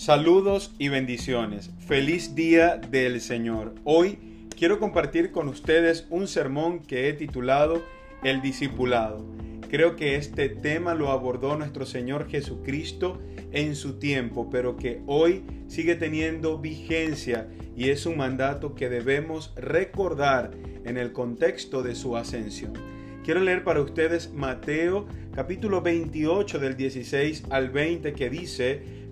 Saludos y bendiciones. Feliz día del Señor. Hoy quiero compartir con ustedes un sermón que he titulado El discipulado. Creo que este tema lo abordó nuestro Señor Jesucristo en su tiempo, pero que hoy sigue teniendo vigencia y es un mandato que debemos recordar en el contexto de su ascensión. Quiero leer para ustedes Mateo capítulo 28 del 16 al 20 que dice,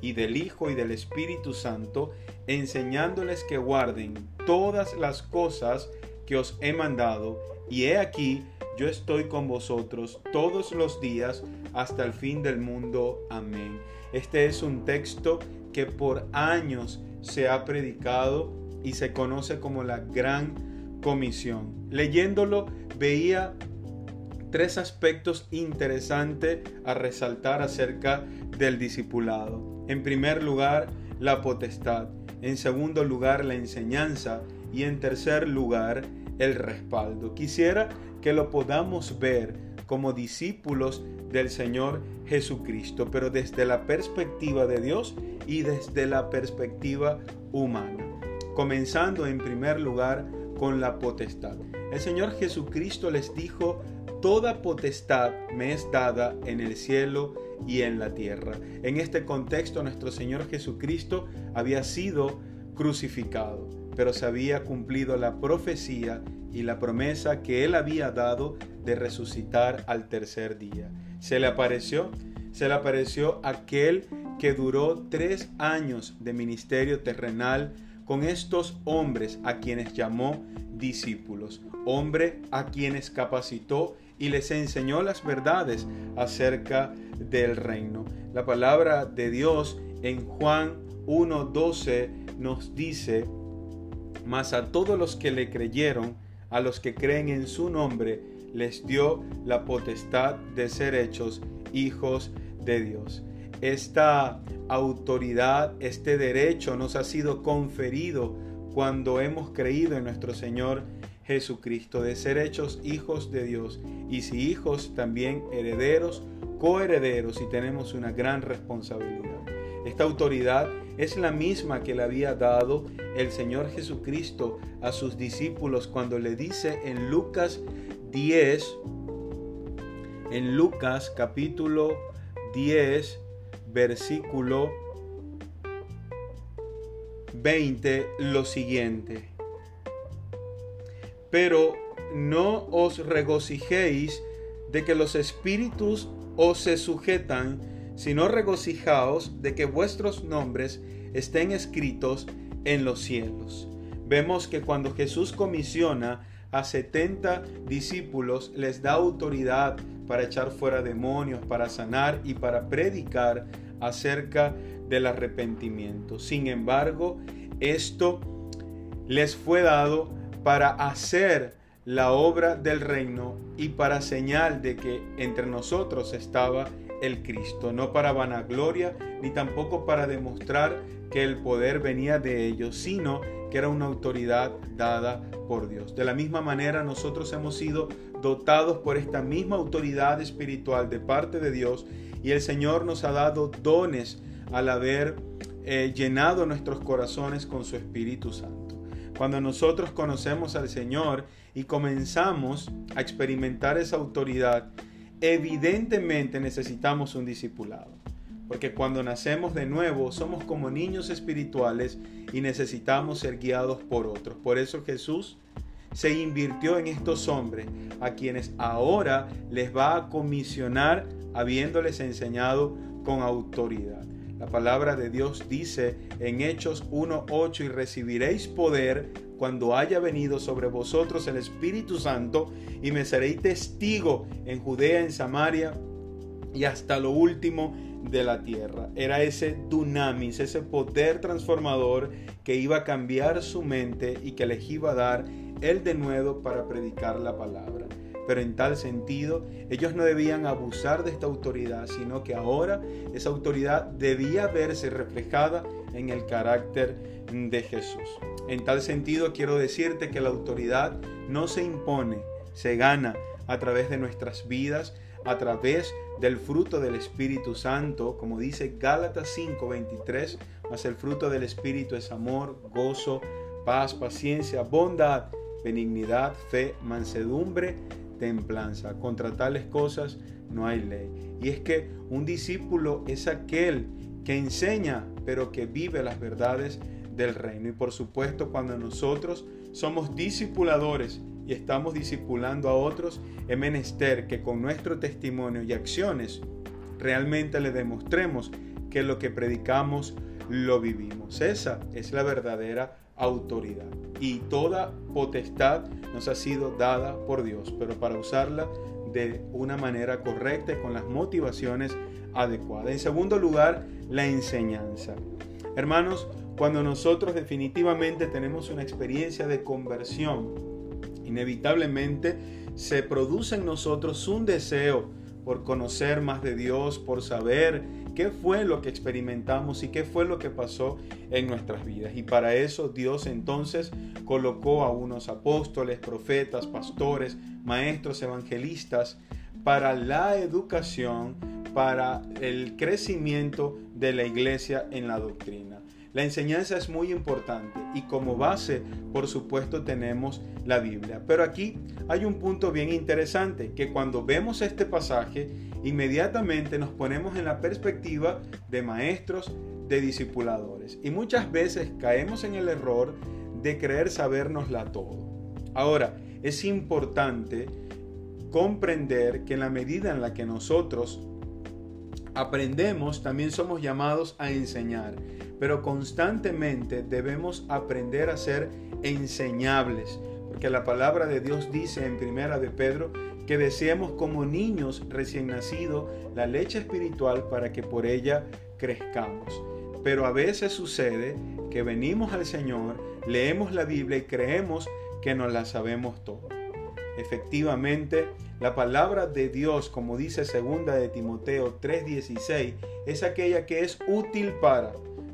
y del Hijo y del Espíritu Santo, enseñándoles que guarden todas las cosas que os he mandado, y he aquí, yo estoy con vosotros todos los días hasta el fin del mundo. Amén. Este es un texto que por años se ha predicado y se conoce como la Gran Comisión. Leyéndolo veía tres aspectos interesantes a resaltar acerca del discipulado. En primer lugar, la potestad. En segundo lugar, la enseñanza. Y en tercer lugar, el respaldo. Quisiera que lo podamos ver como discípulos del Señor Jesucristo, pero desde la perspectiva de Dios y desde la perspectiva humana. Comenzando en primer lugar con la potestad. El Señor Jesucristo les dijo Toda potestad me es dada en el cielo y en la tierra. En este contexto nuestro Señor Jesucristo había sido crucificado, pero se había cumplido la profecía y la promesa que él había dado de resucitar al tercer día. Se le apareció, se le apareció aquel que duró tres años de ministerio terrenal con estos hombres a quienes llamó discípulos, hombre a quienes capacitó y les enseñó las verdades acerca del reino. La palabra de Dios en Juan 1.12 nos dice, mas a todos los que le creyeron, a los que creen en su nombre, les dio la potestad de ser hechos hijos de Dios. Esta autoridad, este derecho nos ha sido conferido cuando hemos creído en nuestro Señor Jesucristo, de ser hechos hijos de Dios y si hijos también herederos, coherederos y tenemos una gran responsabilidad. Esta autoridad es la misma que le había dado el Señor Jesucristo a sus discípulos cuando le dice en Lucas 10, en Lucas capítulo 10, versículo 20, lo siguiente pero no os regocijéis de que los espíritus os se sujetan, sino regocijaos de que vuestros nombres estén escritos en los cielos. Vemos que cuando Jesús comisiona a 70 discípulos, les da autoridad para echar fuera demonios, para sanar y para predicar acerca del arrepentimiento. Sin embargo, esto les fue dado para hacer la obra del reino y para señal de que entre nosotros estaba el Cristo, no para vanagloria ni tampoco para demostrar que el poder venía de ellos, sino que era una autoridad dada por Dios. De la misma manera nosotros hemos sido dotados por esta misma autoridad espiritual de parte de Dios y el Señor nos ha dado dones al haber eh, llenado nuestros corazones con su Espíritu Santo. Cuando nosotros conocemos al Señor y comenzamos a experimentar esa autoridad, evidentemente necesitamos un discipulado. Porque cuando nacemos de nuevo somos como niños espirituales y necesitamos ser guiados por otros. Por eso Jesús se invirtió en estos hombres a quienes ahora les va a comisionar habiéndoles enseñado con autoridad. La palabra de Dios dice en Hechos 1.8 y recibiréis poder cuando haya venido sobre vosotros el Espíritu Santo y me seréis testigo en Judea, en Samaria y hasta lo último de la tierra. Era ese dunamis, ese poder transformador que iba a cambiar su mente y que les iba a dar el denuedo para predicar la palabra. Pero en tal sentido, ellos no debían abusar de esta autoridad, sino que ahora esa autoridad debía verse reflejada en el carácter de Jesús. En tal sentido, quiero decirte que la autoridad no se impone, se gana a través de nuestras vidas, a través del fruto del Espíritu Santo, como dice Gálatas 5:23, mas el fruto del Espíritu es amor, gozo, paz, paciencia, bondad, benignidad, fe, mansedumbre, templanza. Contra tales cosas no hay ley. Y es que un discípulo es aquel que enseña, pero que vive las verdades del reino. Y por supuesto, cuando nosotros somos discipuladores y estamos discipulando a otros, es menester que con nuestro testimonio y acciones realmente le demostremos que lo que predicamos lo vivimos. Esa es la verdadera autoridad. Y toda potestad nos ha sido dada por Dios, pero para usarla de una manera correcta y con las motivaciones adecuadas. En segundo lugar, la enseñanza. Hermanos, cuando nosotros definitivamente tenemos una experiencia de conversión, inevitablemente se produce en nosotros un deseo por conocer más de Dios, por saber qué fue lo que experimentamos y qué fue lo que pasó en nuestras vidas. Y para eso Dios entonces colocó a unos apóstoles, profetas, pastores, maestros, evangelistas, para la educación, para el crecimiento de la iglesia en la doctrina. La enseñanza es muy importante y como base, por supuesto, tenemos la Biblia. Pero aquí hay un punto bien interesante, que cuando vemos este pasaje, inmediatamente nos ponemos en la perspectiva de maestros, de discipuladores. Y muchas veces caemos en el error de creer sabernosla todo. Ahora, es importante comprender que en la medida en la que nosotros aprendemos, también somos llamados a enseñar. Pero constantemente debemos aprender a ser enseñables. Porque la palabra de Dios dice en primera de Pedro que deseemos como niños recién nacidos la leche espiritual para que por ella crezcamos. Pero a veces sucede que venimos al Señor, leemos la Biblia y creemos que nos la sabemos todo. Efectivamente, la palabra de Dios, como dice segunda de Timoteo 3:16, es aquella que es útil para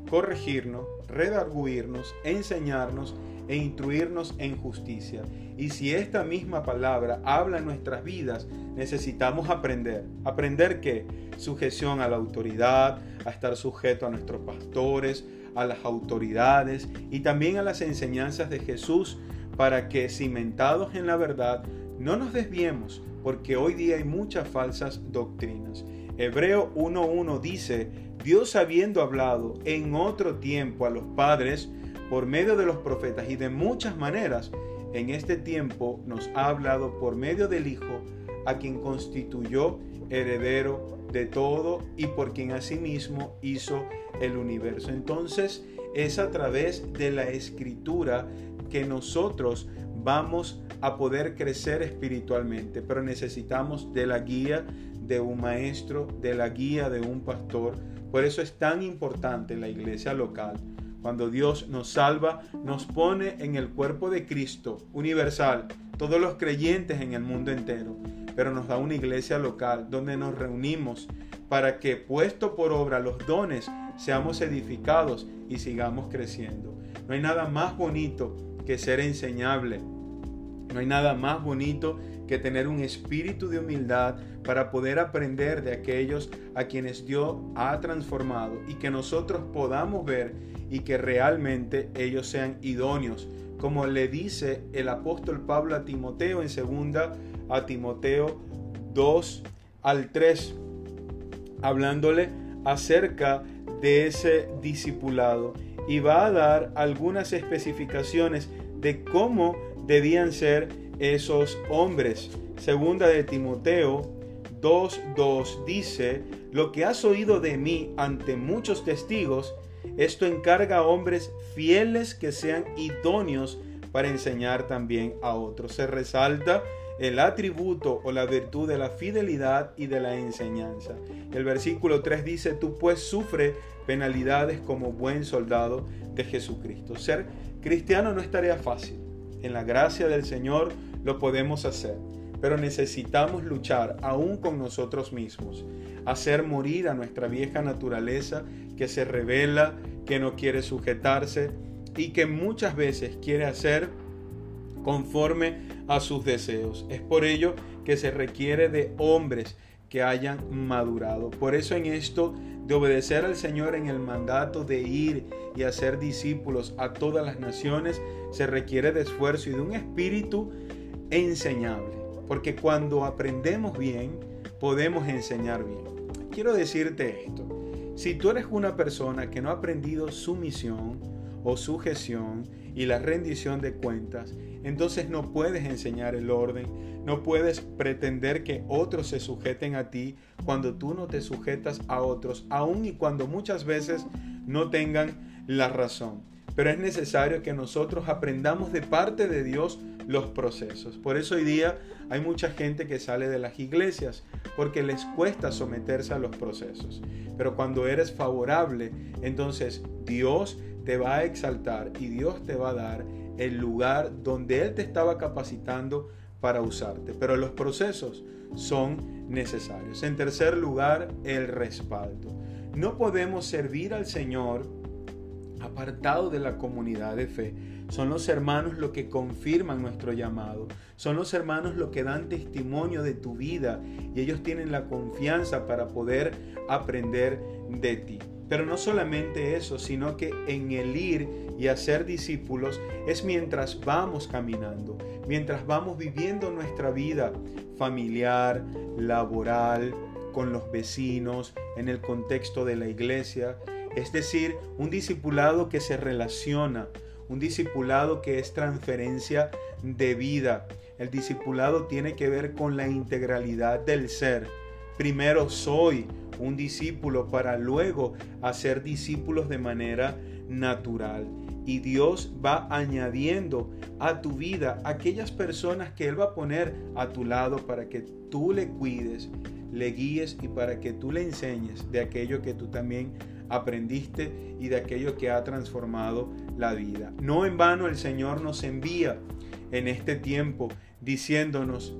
corregirnos, redarguirnos, enseñarnos e instruirnos en justicia. Y si esta misma palabra habla en nuestras vidas, necesitamos aprender. ¿Aprender qué? Sujeción a la autoridad, a estar sujeto a nuestros pastores, a las autoridades y también a las enseñanzas de Jesús para que cimentados en la verdad no nos desviemos, porque hoy día hay muchas falsas doctrinas. Hebreo 1.1 dice, Dios habiendo hablado en otro tiempo a los padres, por medio de los profetas y de muchas maneras, en este tiempo nos ha hablado por medio del Hijo, a quien constituyó heredero de todo y por quien asimismo hizo el universo. Entonces es a través de la escritura que nosotros vamos a poder crecer espiritualmente, pero necesitamos de la guía de un maestro, de la guía de un pastor. Por eso es tan importante la iglesia local cuando Dios nos salva, nos pone en el cuerpo de Cristo universal, todos los creyentes en el mundo entero, pero nos da una iglesia local donde nos reunimos para que, puesto por obra los dones, seamos edificados y sigamos creciendo. No hay nada más bonito que ser enseñable. No hay nada más bonito que tener un espíritu de humildad para poder aprender de aquellos a quienes Dios ha transformado y que nosotros podamos ver y que realmente ellos sean idóneos, como le dice el apóstol Pablo a Timoteo en segunda a Timoteo 2 al 3, hablándole acerca de ese discipulado y va a dar algunas especificaciones de cómo debían ser esos hombres. Segunda de Timoteo 2.2 dice, lo que has oído de mí ante muchos testigos, esto encarga a hombres fieles que sean idóneos para enseñar también a otros. Se resalta el atributo o la virtud de la fidelidad y de la enseñanza. El versículo 3 dice, tú pues sufre penalidades como buen soldado de Jesucristo. Ser cristiano no es tarea fácil. En la gracia del Señor lo podemos hacer, pero necesitamos luchar aún con nosotros mismos, hacer morir a nuestra vieja naturaleza que se revela, que no quiere sujetarse y que muchas veces quiere hacer conforme a sus deseos. Es por ello que se requiere de hombres que hayan madurado. Por eso en esto de obedecer al Señor en el mandato de ir y hacer discípulos a todas las naciones, se requiere de esfuerzo y de un espíritu enseñable. Porque cuando aprendemos bien, podemos enseñar bien. Quiero decirte esto. Si tú eres una persona que no ha aprendido su misión o su gestión y la rendición de cuentas, entonces no puedes enseñar el orden, no puedes pretender que otros se sujeten a ti cuando tú no te sujetas a otros, aun y cuando muchas veces no tengan la razón. Pero es necesario que nosotros aprendamos de parte de Dios los procesos. Por eso hoy día hay mucha gente que sale de las iglesias porque les cuesta someterse a los procesos. Pero cuando eres favorable, entonces Dios te va a exaltar y Dios te va a dar el lugar donde Él te estaba capacitando para usarte. Pero los procesos son necesarios. En tercer lugar, el respaldo. No podemos servir al Señor apartado de la comunidad de fe. Son los hermanos los que confirman nuestro llamado. Son los hermanos los que dan testimonio de tu vida y ellos tienen la confianza para poder aprender de ti. Pero no solamente eso, sino que en el ir y hacer discípulos es mientras vamos caminando, mientras vamos viviendo nuestra vida familiar, laboral, con los vecinos, en el contexto de la iglesia. Es decir, un discipulado que se relaciona, un discipulado que es transferencia de vida. El discipulado tiene que ver con la integralidad del ser. Primero soy, un discípulo para luego hacer discípulos de manera natural. Y Dios va añadiendo a tu vida aquellas personas que Él va a poner a tu lado para que tú le cuides, le guíes y para que tú le enseñes de aquello que tú también aprendiste y de aquello que ha transformado la vida. No en vano el Señor nos envía en este tiempo diciéndonos,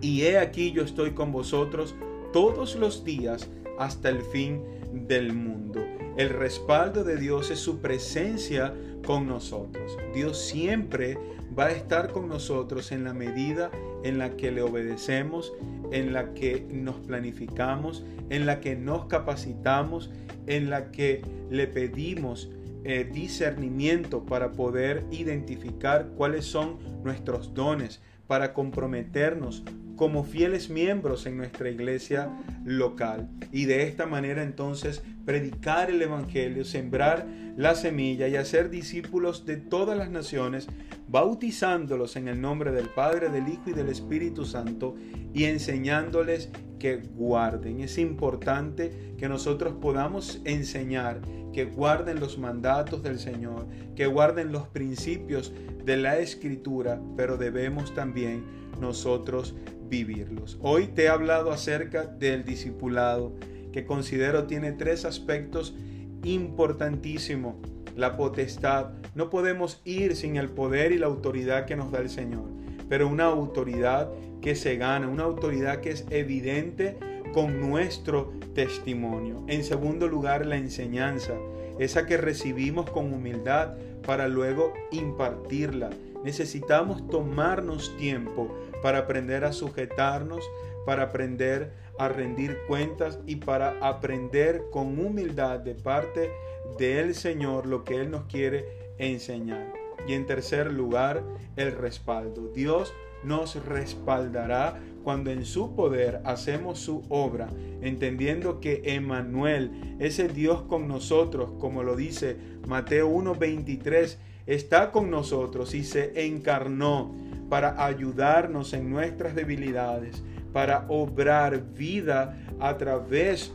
y he aquí yo estoy con vosotros todos los días hasta el fin del mundo. El respaldo de Dios es su presencia con nosotros. Dios siempre va a estar con nosotros en la medida en la que le obedecemos, en la que nos planificamos, en la que nos capacitamos, en la que le pedimos eh, discernimiento para poder identificar cuáles son nuestros dones, para comprometernos como fieles miembros en nuestra iglesia local. Y de esta manera entonces predicar el Evangelio, sembrar la semilla y hacer discípulos de todas las naciones, bautizándolos en el nombre del Padre, del Hijo y del Espíritu Santo y enseñándoles que guarden. Es importante que nosotros podamos enseñar que guarden los mandatos del Señor, que guarden los principios de la Escritura, pero debemos también nosotros vivirlos. Hoy te he hablado acerca del discipulado, que considero tiene tres aspectos importantísimos. La potestad. No podemos ir sin el poder y la autoridad que nos da el Señor, pero una autoridad que se gana, una autoridad que es evidente con nuestro testimonio. En segundo lugar, la enseñanza, esa que recibimos con humildad para luego impartirla. Necesitamos tomarnos tiempo para aprender a sujetarnos, para aprender a rendir cuentas y para aprender con humildad de parte del Señor lo que Él nos quiere enseñar. Y en tercer lugar, el respaldo. Dios nos respaldará cuando en su poder hacemos su obra, entendiendo que Emmanuel, ese Dios con nosotros, como lo dice Mateo 1:23, está con nosotros y se encarnó para ayudarnos en nuestras debilidades, para obrar vida a través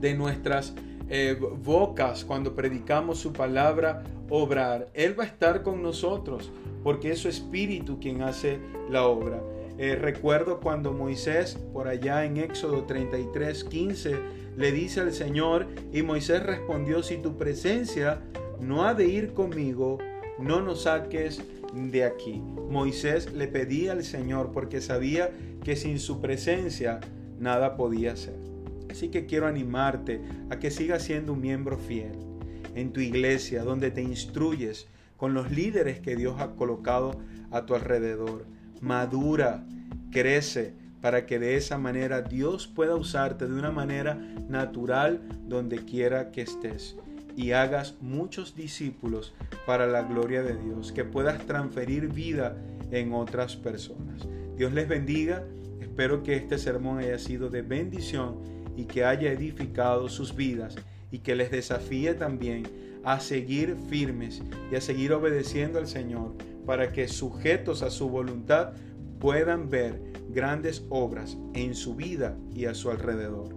de nuestras eh, bocas cuando predicamos su palabra, obrar. Él va a estar con nosotros porque es su espíritu quien hace la obra. Eh, recuerdo cuando Moisés, por allá en Éxodo 33, 15, le dice al Señor, y Moisés respondió, si tu presencia no ha de ir conmigo, no nos saques de aquí. Moisés le pedía al Señor porque sabía que sin su presencia nada podía hacer. Así que quiero animarte a que sigas siendo un miembro fiel en tu iglesia, donde te instruyes con los líderes que Dios ha colocado a tu alrededor. Madura, crece, para que de esa manera Dios pueda usarte de una manera natural donde quiera que estés y hagas muchos discípulos para la gloria de Dios, que puedas transferir vida en otras personas. Dios les bendiga, espero que este sermón haya sido de bendición y que haya edificado sus vidas y que les desafíe también a seguir firmes y a seguir obedeciendo al Señor para que sujetos a su voluntad puedan ver grandes obras en su vida y a su alrededor.